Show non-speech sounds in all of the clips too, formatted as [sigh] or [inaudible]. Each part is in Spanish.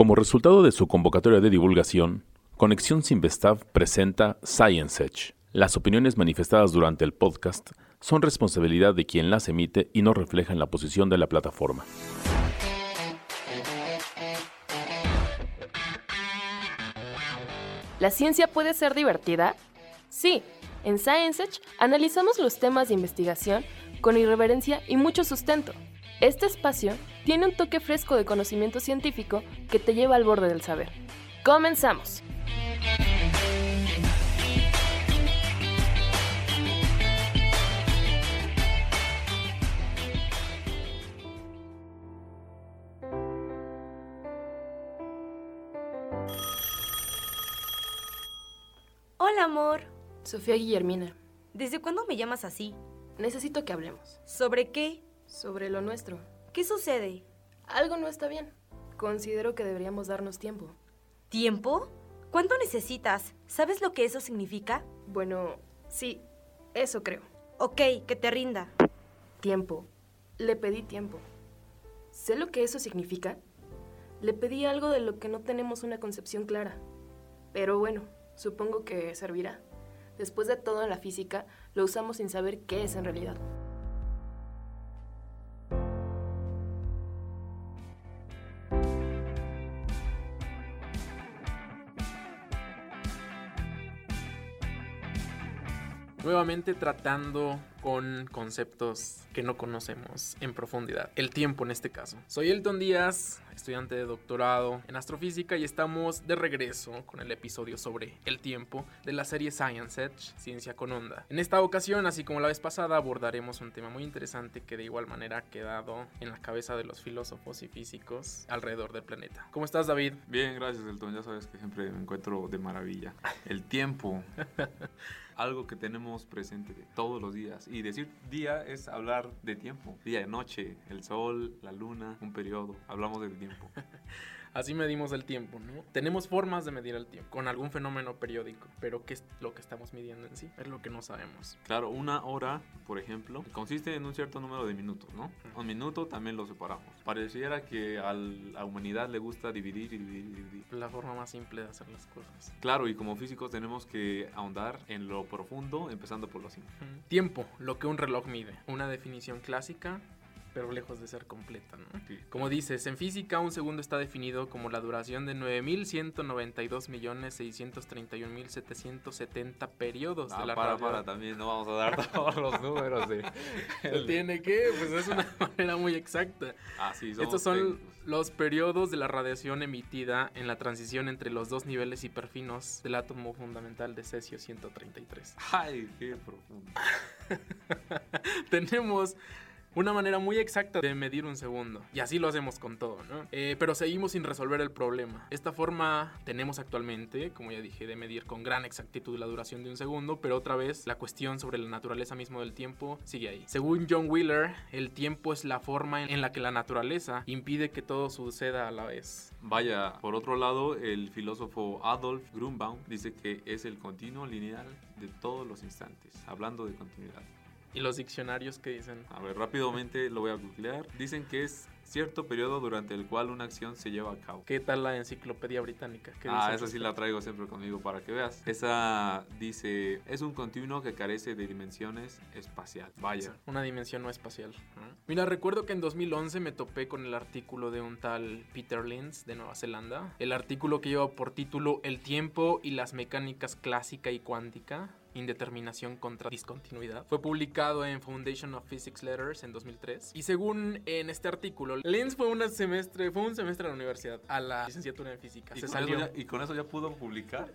Como resultado de su convocatoria de divulgación, Conexión Sinvestav presenta Science Edge. Las opiniones manifestadas durante el podcast son responsabilidad de quien las emite y no reflejan la posición de la plataforma. ¿La ciencia puede ser divertida? Sí, en Science Edge analizamos los temas de investigación con irreverencia y mucho sustento. Este espacio tiene un toque fresco de conocimiento científico que te lleva al borde del saber. ¡Comenzamos! Hola, amor. Sofía Guillermina, ¿Desde cuándo me llamas así? necesito que hablemos ¿Sobre qué? Sobre lo nuestro. ¿Qué sucede? Algo no está bien. Considero que deberíamos darnos tiempo. ¿Tiempo? ¿Cuánto necesitas? ¿Sabes lo que eso significa? Bueno, sí, eso creo. Ok, que te rinda. Tiempo. Le pedí tiempo. ¿Sé lo que eso significa? Le pedí algo de lo que no tenemos una concepción clara. Pero bueno, supongo que servirá. Después de todo en la física, lo usamos sin saber qué es en realidad. Nuevamente tratando con conceptos que no conocemos en profundidad. El tiempo en este caso. Soy Elton Díaz, estudiante de doctorado en astrofísica y estamos de regreso con el episodio sobre el tiempo de la serie Science Edge, Ciencia con Onda. En esta ocasión, así como la vez pasada, abordaremos un tema muy interesante que de igual manera ha quedado en la cabeza de los filósofos y físicos alrededor del planeta. ¿Cómo estás, David? Bien, gracias, Elton. Ya sabes que siempre me encuentro de maravilla. El tiempo. [laughs] Algo que tenemos presente todos los días. Y decir día es hablar de tiempo. Día, noche, el sol, la luna, un periodo. Hablamos del tiempo. Así medimos el tiempo, ¿no? Tenemos formas de medir el tiempo con algún fenómeno periódico, pero ¿qué es lo que estamos midiendo en sí? Es lo que no sabemos. Claro, una hora, por ejemplo, consiste en un cierto número de minutos, ¿no? Un minuto también lo separamos. Pareciera que a la humanidad le gusta dividir y dividir y dividir. La forma más simple de hacer las cosas. Claro, y como físicos tenemos que ahondar en lo profundo, empezando por lo simple. Tiempo, lo que un reloj mide. Una definición clásica, pero lejos de ser completa, ¿no? Sí. Como dices, en física un segundo está definido como la duración de 9.192.631.770 periodos Ah, de la para, radio. para, también no vamos a dar [laughs] todos los números de... [laughs] Tiene que, pues es una [laughs] manera muy exacta. Ah, sí, Estos son técnicos. los periodos de la radiación emitida en la transición entre los dos niveles hiperfinos del átomo fundamental de cesio 133. Ay, qué profundo. Tenemos una manera muy exacta de medir un segundo. Y así lo hacemos con todo, ¿no? Eh, pero seguimos sin resolver el problema. Esta forma tenemos actualmente, como ya dije, de medir con gran exactitud la duración de un segundo, pero otra vez la cuestión sobre la naturaleza mismo del tiempo sigue ahí. Según John Wheeler, el tiempo es la forma en la que la naturaleza impide que todo suceda a la vez. Vaya, por otro lado, el filósofo Adolf Grunbaum dice que es el continuo lineal de todos los instantes, hablando de continuidad. Y los diccionarios que dicen, A ver, rápidamente lo voy a googlear. Dicen que es cierto periodo durante el cual una acción se lleva a cabo. ¿qué tal la enciclopedia británica? ¿Qué Ah, esa sí la traigo siempre conmigo para que veas. Esa dice, es un continuo que carece de dimensiones espacial. Vaya. Una dimensión no espacial. Mira, recuerdo que en 2011 me topé con el artículo de un tal Peter Linz de Nueva Zelanda. El artículo que lleva por título El tiempo y las mecánicas clásica y cuántica. Indeterminación contra discontinuidad. Fue publicado en Foundation of Physics Letters en 2003. Y según en este artículo, Linz fue, un semestre, fue un semestre a la universidad, a la licenciatura en física. ¿Y Se con, eso salió. ya, y con eso ya pudo publicar?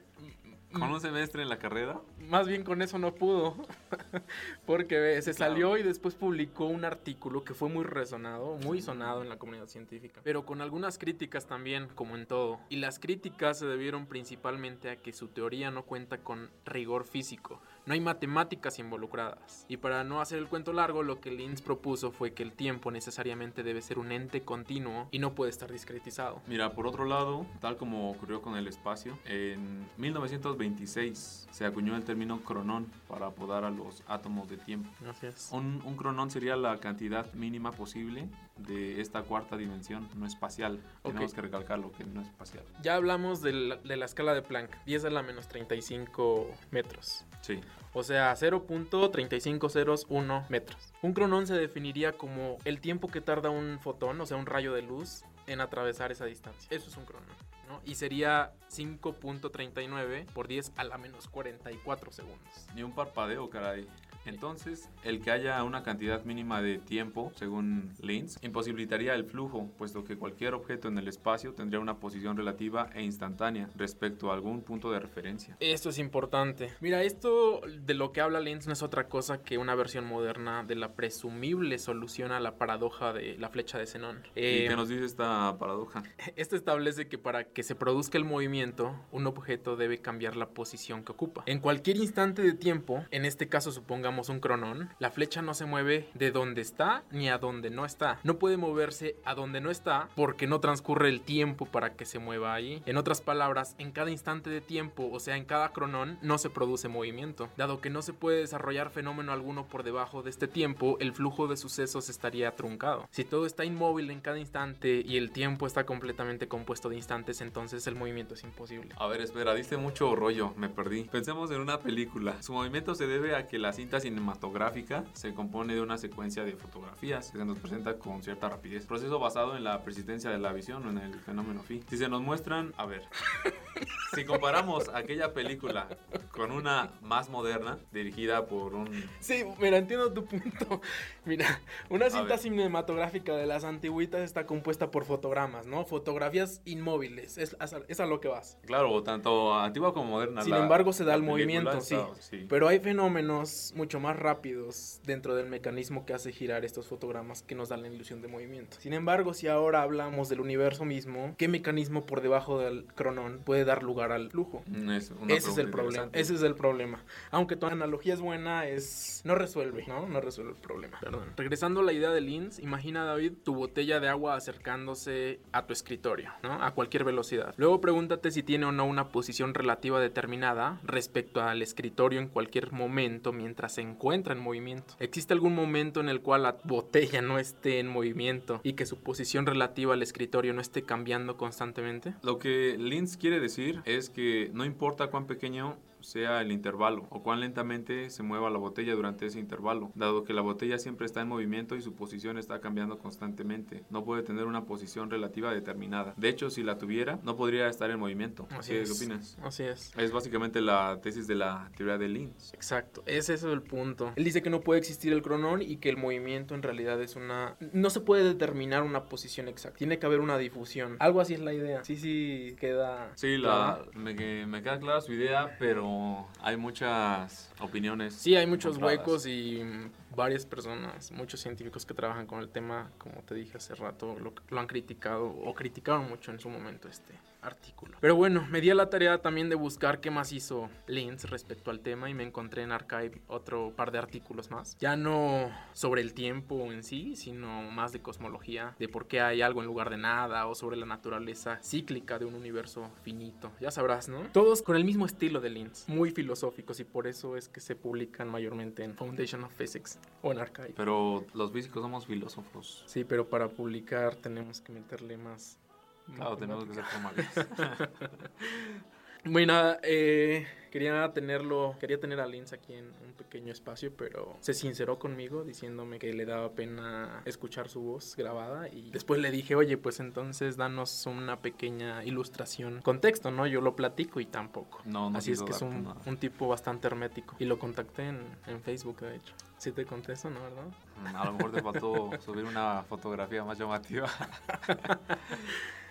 ¿Con un semestre en la carrera? Más bien con eso no pudo. [laughs] Porque se Claro. salió y después publicó un artículo que fue muy resonado, muy sonado en la comunidad científica. Pero con algunas críticas también, como en todo. Y las críticas se debieron principalmente a que su teoría no cuenta con rigor físico. No hay matemáticas involucradas. Y para no hacer el cuento largo, lo que Linz propuso fue que el tiempo necesariamente debe ser un ente continuo y no puede estar discretizado. Mira, por otro lado, tal como ocurrió con el espacio, en 1926 se acuñó el término cronón para apodar a los átomos de tiempo. Es. Un, un cronón sería la cantidad mínima posible de esta cuarta dimensión no espacial. Tenemos que recalcarlo que no es espacial. Ya hablamos de la, de la escala de Planck, 10 a la menos 35 metros. Sí. O sea, 0.3501 metros. Un cronón se definiría como el tiempo que tarda un fotón, o sea, un rayo de luz, en atravesar esa distancia. Eso es un cronón. ¿no? Y sería 5.39 por 10 a la menos 44 segundos. Ni un parpadeo, caray. Entonces, el que haya una cantidad mínima de tiempo, según Linz, imposibilitaría el flujo, puesto que cualquier objeto en el espacio tendría una posición relativa e instantánea respecto a algún punto de referencia. Esto es importante. Mira, esto de lo que habla Lenz no es otra cosa que una versión moderna de la presumible solución a la paradoja de la flecha de Zenón. ¿Y Eh, qué nos dice esta paradoja? [laughs] Esto establece que para que se produzca el movimiento, un objeto debe cambiar la posición que ocupa. En cualquier instante de tiempo, en este caso supongamos un cronón, la flecha no se mueve de donde está ni a donde no está. No puede moverse a donde no está porque no transcurre el tiempo para que se mueva ahí. En otras palabras, en cada instante de tiempo, o sea, en cada cronón, no se produce movimiento. Dado que no se puede desarrollar fenómeno alguno por debajo de este tiempo, el flujo de sucesos estaría truncado. Si todo está inmóvil en cada instante y el tiempo está completamente compuesto de instantes, entonces el movimiento es imposible. A ver, espera, diste mucho rollo, me perdí. Pensemos en una película. Su movimiento se debe a que la cinta cinematográfica se compone de una secuencia de fotografías que se nos presenta con cierta rapidez. Proceso basado en la persistencia de la visión o en el fenómeno phi. Si se nos muestran, a ver, [laughs] si comparamos aquella película con una más moderna, dirigida por un... Sí, mira, entiendo tu punto. Mira, una cinta cinematográfica de las antiguitas está compuesta por fotogramas, ¿no? Fotografías inmóviles, es, es a- lo que vas. Claro, tanto antigua como moderna. Sin la- embargo, se da el movimiento, sí. sí. Pero hay fenómenos mucho más rápidos dentro del mecanismo que hace girar estos fotogramas que nos dan la ilusión de movimiento. Sin embargo, si ahora hablamos del universo mismo, ¿qué mecanismo por debajo del cronón puede dar lugar al flujo? Mm, es Ese es el problema. Ese es el problema. Aunque tu analogía es buena, es no resuelve, ¿no? No resuelve el problema. Perdón. Regresando a la idea de Linz, imagina David tu botella de agua acercándose a tu escritorio, ¿no? A cualquier velocidad. Luego pregúntate si tiene o no una posición relativa determinada respecto al escritorio en cualquier momento mientras se encuentra en movimiento. ¿Existe algún momento en el cual la botella no esté en movimiento y que su posición relativa al escritorio no esté cambiando constantemente? Lo que Linz quiere decir es que no importa cuán pequeño sea el intervalo o cuán lentamente se mueva la botella durante ese intervalo, dado que la botella siempre está en movimiento y su posición está cambiando constantemente. No puede tener una posición relativa determinada. De hecho, si la tuviera, no podría estar en movimiento. Así ¿Qué, es. qué opinas? Así es. Es básicamente la tesis de la teoría de Linz. Exacto, ese es el punto. Él dice que no puede existir el cronón y que el movimiento en realidad es una... No se puede determinar una posición exacta, tiene que haber una difusión. Algo así es la idea. Sí, sí, queda... Sí, la, me queda clara su idea, pero hay muchas opiniones. Sí, hay muchos huecos y mm, varias personas, muchos científicos que trabajan con el tema, como te dije hace rato, lo, lo han criticado o criticaron mucho en su momento este artículo. Pero bueno, me di a la tarea también de buscar qué más hizo Linz respecto al tema y me encontré en Archive otro par de artículos más. Ya no sobre el tiempo en sí, sino más de cosmología, de por qué hay algo en lugar de nada o sobre la naturaleza cíclica de un universo finito. Ya sabrás, ¿no? Todos con el mismo estilo de Linz, muy filosóficos y por eso es que se publican mayormente en Foundation of Physics o en Archive. Pero los físicos somos filósofos. Sí, pero para publicar tenemos que meterle más. Claro, tenemos que ser formales. [laughs] Bueno, eh, quería tenerlo, quería tener a Linz aquí en un pequeño espacio, pero se sinceró conmigo diciéndome que le daba pena escuchar su voz grabada y después le dije, oye, pues entonces danos una pequeña ilustración, contexto, ¿no? Yo lo platico y tampoco. No, no Así es que es un, un tipo bastante hermético y lo contacté en, en Facebook, de hecho. Sí te contesto, ¿no? ¿Verdad? A lo mejor te faltó subir una fotografía más llamativa. [laughs]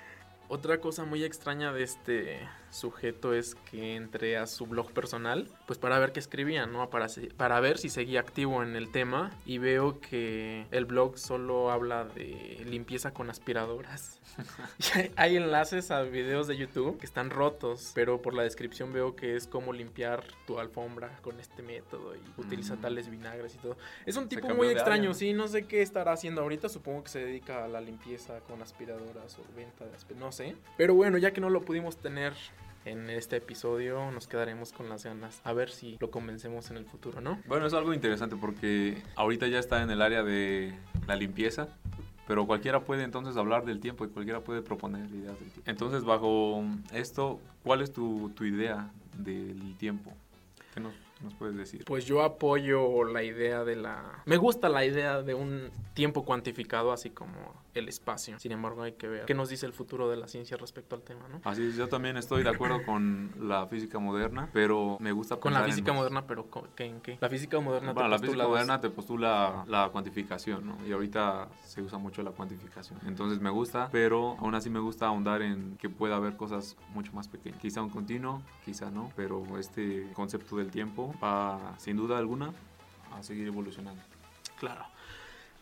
Otra cosa muy extraña de este sujeto es que entré a su blog personal, pues para ver qué escribía, ¿no? Para, para ver si seguía activo en el tema y veo que el blog solo habla de limpieza con aspiradoras. [laughs] Hay, enlaces a videos de YouTube que están rotos, pero por la descripción veo que es como limpiar tu alfombra con este método y utiliza Mm. tales vinagres y todo. Es un tipo muy extraño, área. sí, no sé qué estará haciendo ahorita, supongo que se dedica a la limpieza con aspiradoras o venta de aspiradoras, no sé. Pero bueno, ya que no lo pudimos tener en este episodio, nos quedaremos con las ganas. A ver si lo convencemos en el futuro, ¿no? Bueno, es algo interesante porque ahorita ya está en el área de la limpieza pero cualquiera puede entonces hablar del tiempo y cualquiera puede proponer ideas del tiempo. Entonces, bajo esto, ¿cuál es tu, tu idea del tiempo? ¿Qué nos, nos puedes decir? Pues yo apoyo la idea de la... Me gusta la idea de un tiempo cuantificado, así como el espacio. Sin embargo, hay que ver qué nos dice el futuro de la ciencia respecto al tema, ¿no? Así es, yo también estoy de acuerdo con la física moderna, pero me gusta Con la en física moderna, pero ¿qué, ¿en qué? La física moderna te Bueno, la postula física moderna te postula la cuantificación, ¿no? Y ahorita se usa mucho la cuantificación. Entonces me gusta, pero aún así me gusta ahondar en que pueda haber cosas mucho más pequeñas. Quizá un continuo, quizá no, pero este concepto del tiempo va, sin duda alguna, a seguir evolucionando. Claro.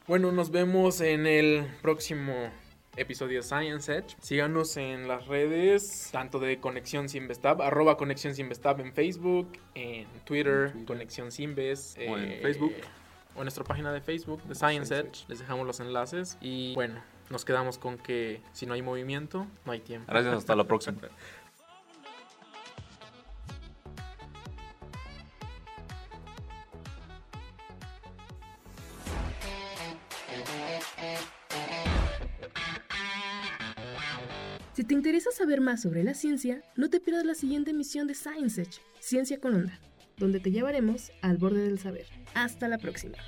Bueno, nos vemos en el próximo episodio de Science Edge. Síganos en las redes, tanto de Conexión Sinvestab, arroba Conexión Sinvestab en Facebook, en Twitter, Twitter. Conexión Sinves. O en Facebook. O en nuestra página de Facebook de Science Science Edge. Les dejamos los enlaces. Y bueno, nos quedamos con que si no hay movimiento, no hay tiempo. Gracias, hasta la próxima. [laughs] Si te interesa saber más sobre la ciencia, no te pierdas la siguiente emisión de Science Edge, Ciencia con Onda, donde te llevaremos al borde del saber. Hasta la próxima.